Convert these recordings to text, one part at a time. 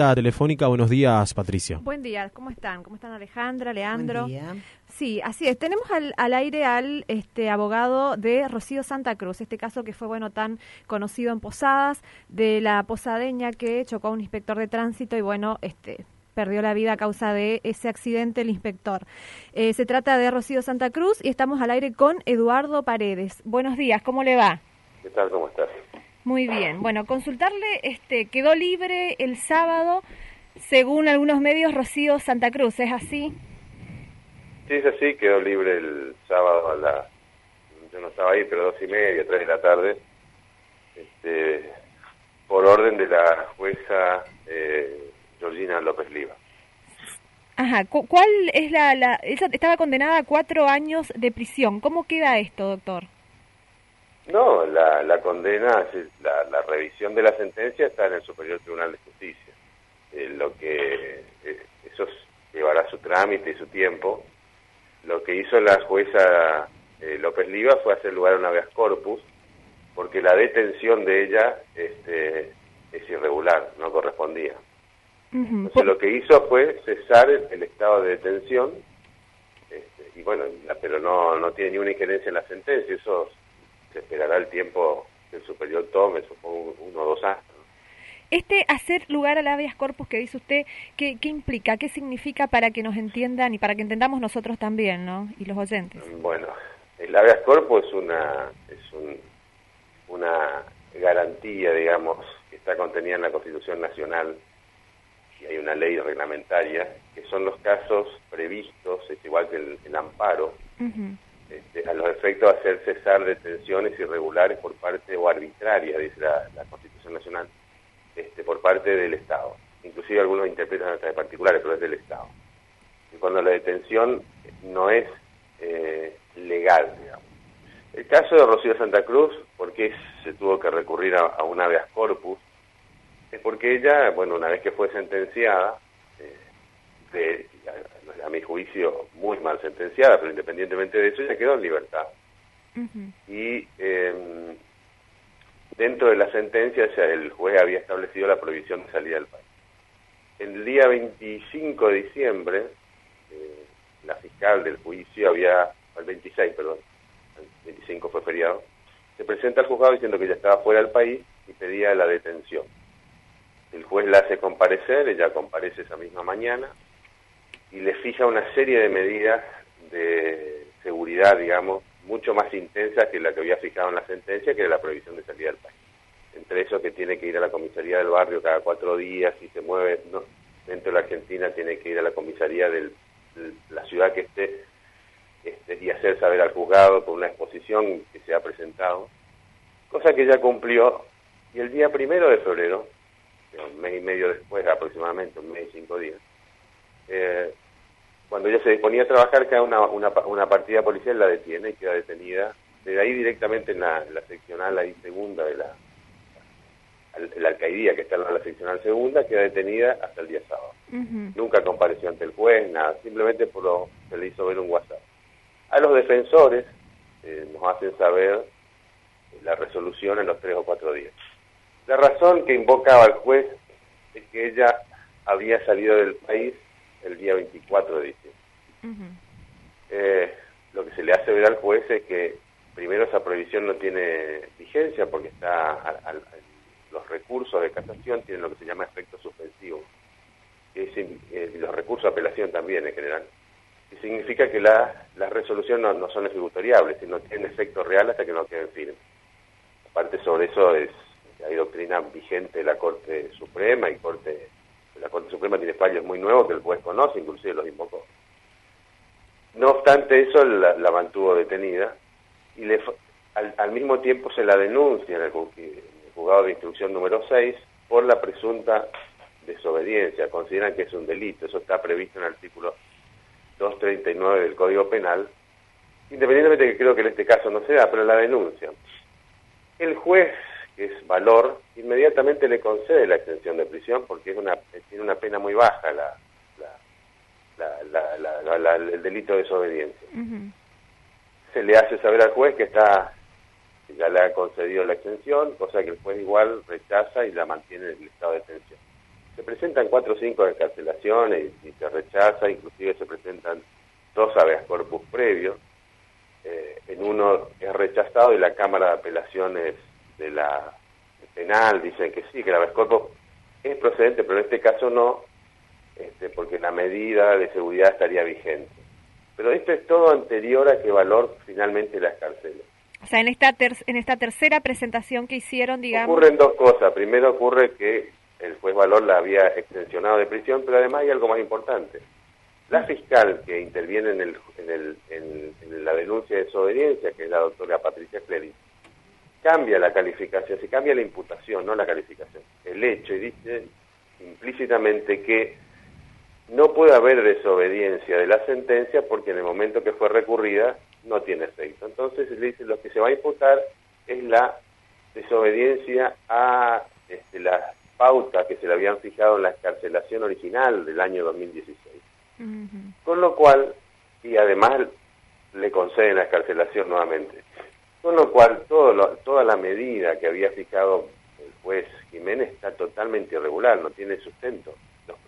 entrevista telefónica. Buenos días, Patricia. Buen día, ¿cómo están? ¿Cómo están Alejandra, Leandro? Buen día. Sí, así es. Tenemos al, al, aire al este abogado de Rocío Santa Cruz, este caso que fue bueno tan conocido en Posadas, de la posadeña que chocó a un inspector de tránsito y bueno, este perdió la vida a causa de ese accidente el inspector. Eh, se trata de Rocío Santa Cruz y estamos al aire con Eduardo Paredes. Buenos días, ¿cómo le va? ¿Qué tal? ¿Cómo estás? Muy bien. Bueno, consultarle, este, quedó libre el sábado, según algunos medios, Rocío Santa Cruz, ¿es así? Sí, es así, quedó libre el sábado a la... Yo no estaba ahí, pero dos y media, tres de la tarde, este, por orden de la jueza eh, Georgina López Liva. Ajá, ¿cuál es la, la... Ella estaba condenada a cuatro años de prisión. ¿Cómo queda esto, doctor? No, la, la condena, la, la, revisión de la sentencia está en el Superior Tribunal de Justicia. Eh, lo que eh, eso llevará su trámite y su tiempo. Lo que hizo la jueza eh, López Liva fue hacer lugar a un habeas corpus, porque la detención de ella este, es irregular, no correspondía. Uh -huh. Entonces lo que hizo fue cesar el, el estado de detención, este, y bueno, la, pero no, no tiene ninguna injerencia en la sentencia, eso se esperará el tiempo que el superior tome, supongo uno o dos años. Este hacer lugar al habeas corpus que dice usted, ¿qué, ¿qué, implica? ¿Qué significa para que nos entiendan y para que entendamos nosotros también, ¿no? Y los oyentes. Bueno, el habeas corpus es una, es un, una garantía, digamos, que está contenida en la Constitución Nacional y hay una ley reglamentaria, que son los casos previstos, es igual que el, el amparo, uh -huh este, a los efectos de hacer cesar detenciones irregulares por parte o arbitrarias, dice la, Constitución Nacional, este, por parte del Estado. Inclusive algunos interpretan hasta de particulares, pero es del Estado. Y cuando la detención no es eh, legal, digamos. El caso de Rocío Santa Cruz, ¿por qué se tuvo que recurrir a, a un habeas corpus? Es porque ella, bueno, una vez que fue sentenciada, eh, a mi juicio, muy mal sentenciada, pero independientemente de eso, ella quedó en libertad. Uh -huh. Y eh, dentro de la sentencia, ya el juez había establecido la prohibición de salida del país. El día 25 de diciembre, eh, la fiscal del juicio había, el 26, perdón, el 25 fue feriado, se presenta al juzgado diciendo que ella estaba fuera del país y pedía la detención. El juez la hace comparecer, ella comparece esa misma mañana, y le fija una serie de medidas de seguridad, digamos, mucho más intensas que la que había fijado en la sentencia, que era la prohibición de salida del país. Entre eso que tiene que ir a la comisaría del barrio cada cuatro días, si se mueve dentro de la Argentina tiene que ir a la comisaría de la ciudad que esté este, y hacer saber al juzgado por una exposición que se ha presentado, cosa que ya cumplió. Y el día primero de febrero, un mes y medio después aproximadamente, un mes y cinco días, eh, cuando ella se disponía a trabajar, cada una, una, una, partida policial la detiene y queda detenida. De ahí directamente en la, la seccional ahí segunda de la, la alcaidía que está en la seccional segunda, queda detenida hasta el día sábado. Uh -huh. Nunca compareció ante el juez, nada, simplemente por lo se le hizo ver un WhatsApp. A los defensores eh, nos hacen saber la resolución en los tres o cuatro días. La razón que invocaba el juez es que ella había salido del país el día 24 de diciembre. Uh -huh. eh, lo que se le hace ver al juez es que primero esa prohibición no tiene vigencia porque está al, al, los recursos de casación tienen lo que se llama efecto suspensivo es, eh, los recursos de apelación también en general y significa que la, las resoluciones no, no, son ejecutoriables sino tienen efecto real hasta que no queden firmes aparte sobre eso es hay doctrina vigente de la Corte Suprema y Corte la Corte Suprema tiene fallos muy nuevos que el juez conoce, inclusive los invocó. No obstante eso, la, mantuvo detenida y le, al, al, mismo tiempo se la denuncia en el, en el, juzgado de instrucción número 6 por la presunta desobediencia. Consideran que es un delito, eso está previsto en el artículo 239 del Código Penal, independientemente de que creo que en este caso no se da, pero la denuncia. El juez que es valor, inmediatamente le concede la extensión de prisión porque es una tiene una pena muy baja la, la, la, la el delito de desobediencia. Uh -huh. Se le hace saber al juez que está que ya le ha concedido la extensión, cosa que el juez igual rechaza y la mantiene en el estado de detención. Se presentan cuatro o cinco descarcelaciones y, se rechaza, inclusive se presentan dos habeas corpus previos. Eh, en uno es rechazado y la Cámara de Apelaciones de la penal dicen que sí, que el habeas corpus es procedente, pero en este caso no, este, porque la medida de seguridad estaría vigente. Pero esto es todo anterior a que valor finalmente las cárceles. O sea, en esta, en esta tercera presentación que hicieron, digamos... Ocurren dos cosas. Primero ocurre que el juez Valor la había extensionado de prisión, pero además hay algo más importante. La fiscal que interviene en, el, en, el, en, la denuncia de desobediencia, que es la doctora Patricia Clery, cambia la calificación, se cambia la imputación, no la calificación, el hecho, y dice implícitamente que no puede haber desobediencia de la sentencia porque en el momento que fue recurrida no tiene efecto. Entonces le dice lo que se va a imputar es la desobediencia a este, las pautas que se le habían fijado en la escarcelación original del año 2016. Con lo cual, y además le conceden la escarcelación nuevamente. Con lo cual, todo toda la medida que había fijado el juez Jiménez está totalmente irregular, no tiene sustento.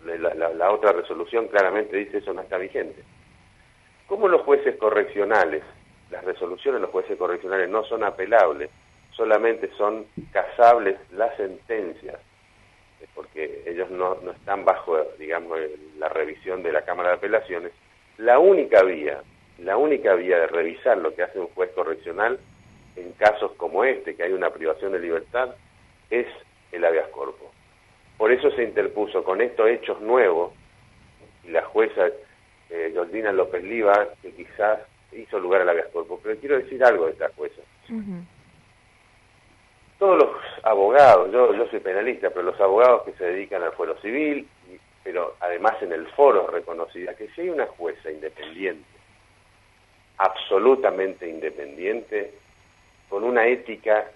La, otra resolución claramente dice eso no está vigente. ¿Cómo los jueces correccionales, las resoluciones de los jueces correccionales no son apelables, solamente son casables las sentencias, porque ellos no, no están bajo, digamos, la revisión de la Cámara de Apelaciones, la única vía, la única vía de revisar lo que hace un juez correccional en casos como este, que hay una privación de libertad, es el habeas corpus. Por eso se interpuso con estos hechos nuevos, y la jueza eh, López Liva, que quizás hizo lugar al habeas corpus. Pero quiero decir algo de esta jueza. Todos los abogados, yo, yo soy penalista, pero los abogados que se dedican al fuero civil, pero además en el foro reconocida, que si hay una jueza independiente, absolutamente independiente, con una ética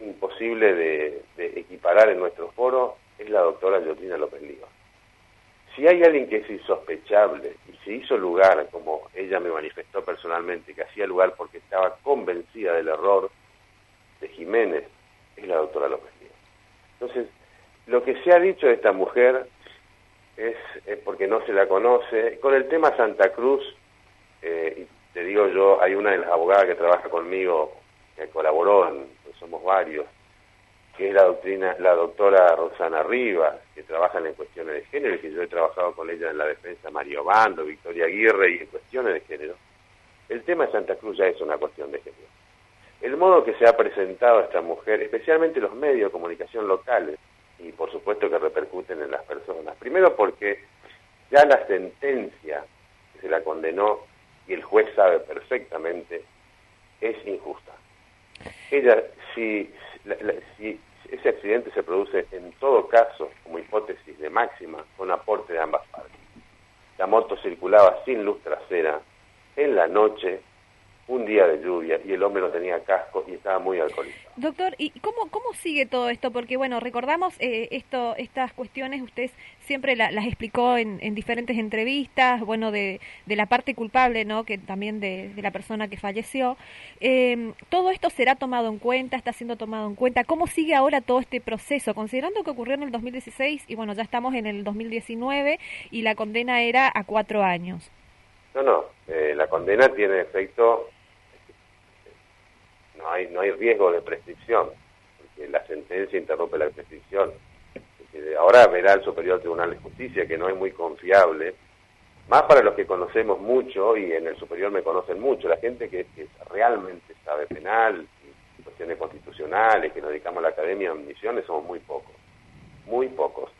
imposible de, equiparar en nuestro foro es la doctora Yotina López Liva. Si hay alguien que es insospechable y se hizo lugar, como ella me manifestó personalmente, que hacía lugar porque estaba convencida del error de Jiménez, es la doctora López Liva. Entonces, lo que se ha dicho de esta mujer es, porque no se la conoce. Con el tema Santa Cruz, eh, te digo yo, hay una de las abogadas que trabaja conmigo, que colaboró en somos varios, que es la doctrina, la doctora Rosana Rivas, que trabaja en cuestiones de género, y que yo he trabajado con ella en la defensa Mario Bando, Victoria Aguirre y en cuestiones de género. El tema de Santa Cruz ya es una cuestión de género. El modo que se ha presentado a esta mujer, especialmente los medios de comunicación locales, y por supuesto que repercuten en las personas. Primero porque ya la sentencia que se la condenó, y el juez sabe perfectamente, es injusta ella, si, si ese accidente se produce en todo caso, como hipótesis de máxima, con aporte de ambas partes. La moto circulaba sin luz trasera, en la noche, un día de lluvia y el hombre no tenía casco y estaba muy alcoholizado. Doctor, ¿y cómo, cómo sigue todo esto? Porque, bueno, recordamos eh, esto, estas cuestiones, usted siempre las explicó en, en, diferentes entrevistas, bueno, de, de, la parte culpable, ¿no? Que también de, de la persona que falleció. Eh, ¿Todo esto será tomado en cuenta? ¿Está siendo tomado en cuenta? ¿Cómo sigue ahora todo este proceso? Considerando que ocurrió en el 2016 y, bueno, ya estamos en el 2019 y la condena era a cuatro años. No, no, eh, la condena tiene efecto no hay, no hay riesgo de prescripción, porque la sentencia interrumpe la prescripción. Ahora verá el Superior Tribunal de Justicia, que no es muy confiable, más para los que conocemos mucho, y en el Superior me conocen mucho, la gente que, realmente sabe penal, cuestiones constitucionales, que nos dedicamos a la academia en misiones, somos muy pocos, muy pocos.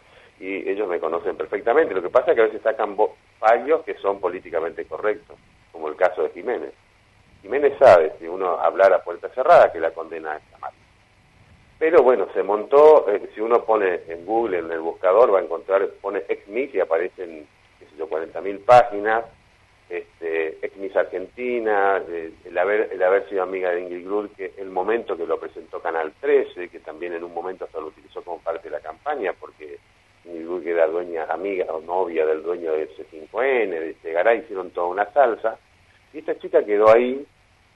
Y ellos me conocen perfectamente. Lo que pasa es que a veces sacan fallos que son políticamente correctos, como el caso de Jiménez. Jiménez sabe, si uno hablara a puerta cerrada, que la condena está mal. Pero bueno, se montó, eh, si uno pone en Google, en el buscador, va a encontrar, pone ex-MIS y aparecen, qué sé yo, 40.000 páginas, este, ex-MIS Argentina, eh, el, haber, el haber sido amiga de Ingrid Grud, que el momento que lo presentó Canal 13, que también en un momento hasta lo utilizó como parte de la campaña, porque Ingrid Grud era dueña, amiga o novia del dueño de C5N, de Segaray, hicieron toda una salsa, y esta chica quedó ahí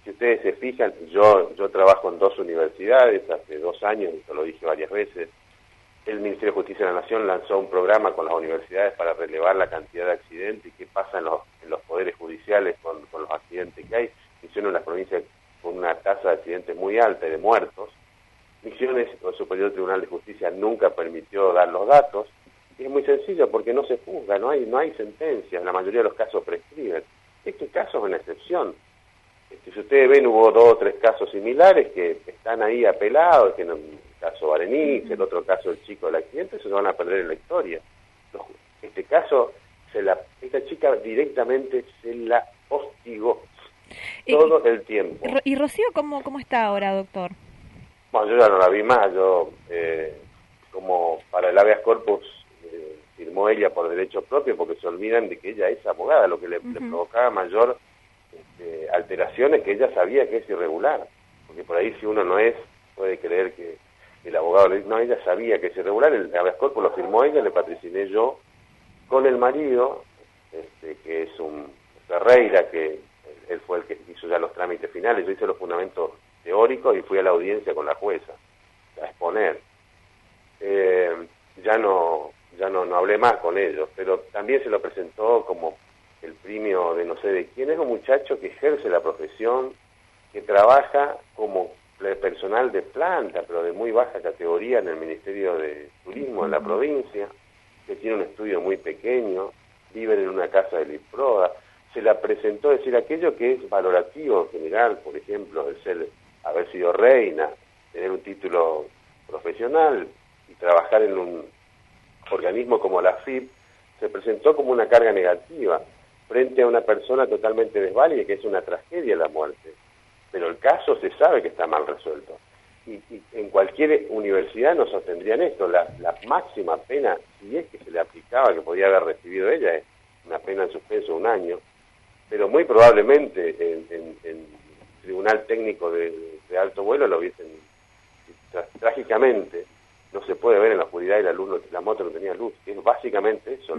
si ustedes se fijan, yo, yo trabajo en dos universidades hace dos años, y lo dije varias veces, el Ministerio de Justicia de la Nación lanzó un programa con las universidades para relevar la cantidad de accidentes y qué pasa en los, en los poderes judiciales con, con los accidentes que hay. Misiones las provincias con una tasa de accidentes muy alta y de muertos. Misiones, el Superior Tribunal de Justicia nunca permitió dar los datos. Y es muy sencillo porque no se juzga, no hay, no hay sentencias, la mayoría de los casos prescriben. Este caso es una excepción. Este, si ustedes ven, hubo dos o tres casos similares que están ahí apelados, que no, caso Areniz, el otro caso el chico del accidente, se van a perder en la historia. Este caso, se la, esta chica directamente se la hostigó todo el tiempo. ¿Y Rocío cómo, cómo está ahora, doctor? Bueno, yo ya no la vi más, yo, eh, como para el habeas corpus, eh, firmó ella por derecho propio, porque se olvidan de que ella es abogada, lo que le, provocaba mayor este, alteración es que ella sabía que es irregular, porque por ahí si uno no es, puede creer que el abogado le dice, no, ella sabía que es irregular, el habeas lo firmó ella, le patriciné yo, con el marido, este, que es un Ferreira, que él fue el que hizo ya los trámites finales, yo hice los fundamentos teóricos y fui a la audiencia con la jueza a exponer. Eh, ya no ya no, no hablé más con ellos, pero también se lo presentó como el premio de no sé de quién, es un muchacho que ejerce la profesión, que trabaja como personal de planta, pero de muy baja categoría en el Ministerio de Turismo en la provincia, que tiene un estudio muy pequeño, viven en una casa de Liproda, se la presentó decir aquello que es valorativo en general, por ejemplo, el ser, haber sido reina, tener un título profesional y trabajar en un organismo como la FIP, se presentó como una carga negativa frente a una persona totalmente desválida, que es una tragedia la muerte. Pero el caso se sabe que está mal resuelto. Y, en cualquier universidad nos sostendrían esto. La, máxima pena, si es que se le aplicaba, que podía haber recibido ella, es una pena en suspenso un año, pero muy probablemente en, en, tribunal técnico de, alto vuelo lo hubiesen trágicamente no se puede ver en la oscuridad y la luz la moto no tenía luz. Es básicamente eso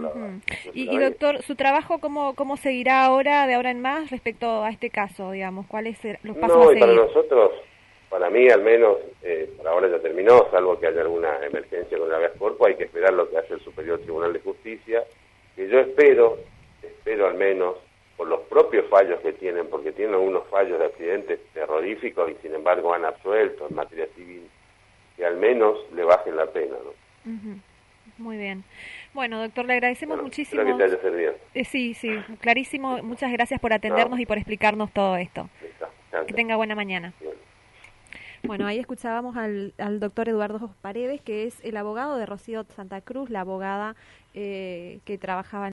y, doctor su trabajo cómo cómo seguirá ahora de ahora en más respecto a este caso digamos cuáles los pasos no, y para nosotros para mí al menos eh, por ahora ya terminó salvo que haya alguna emergencia con la habeas corpus hay que esperar lo que hace el superior tribunal de justicia que yo espero espero al menos por los propios fallos que tienen, porque tienen algunos fallos de accidentes terroríficos y sin embargo han absuelto en materia civil, que al menos le bajen la pena. ¿no? Muy bien. Bueno, doctor, le agradecemos muchísimo. Que te haya servido. Eh, sí, sí, clarísimo. Muchas gracias por atendernos y por explicarnos todo esto. Que tenga buena mañana. Bueno, ahí escuchábamos al, al doctor Eduardo Paredes, que es el abogado de Rocío Santa Cruz, la abogada eh, que trabajaba en